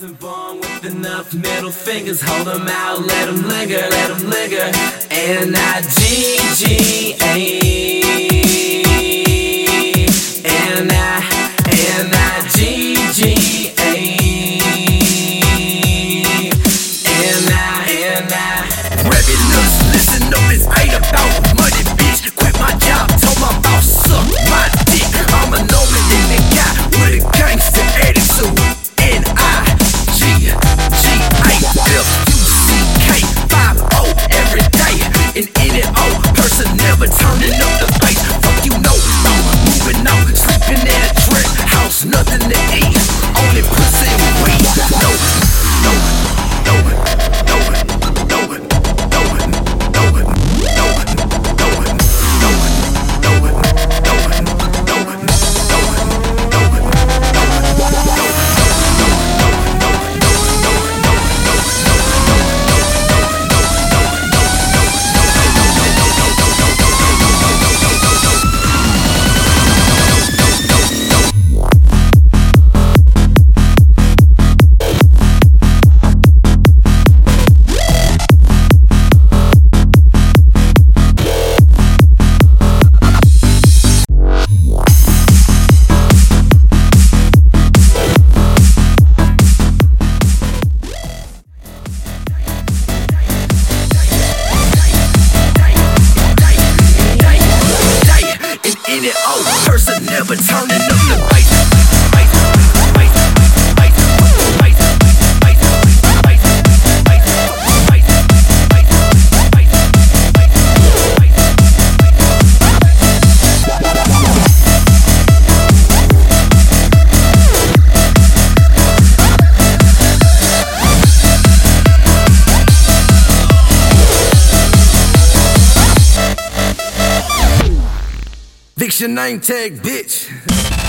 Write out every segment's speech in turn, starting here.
wasn't born with enough middle fingers. Hold them out, let them linger, let them linger. N-I-G-G-A. never turning up. Eviction name tag, bitch.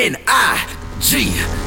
N I G.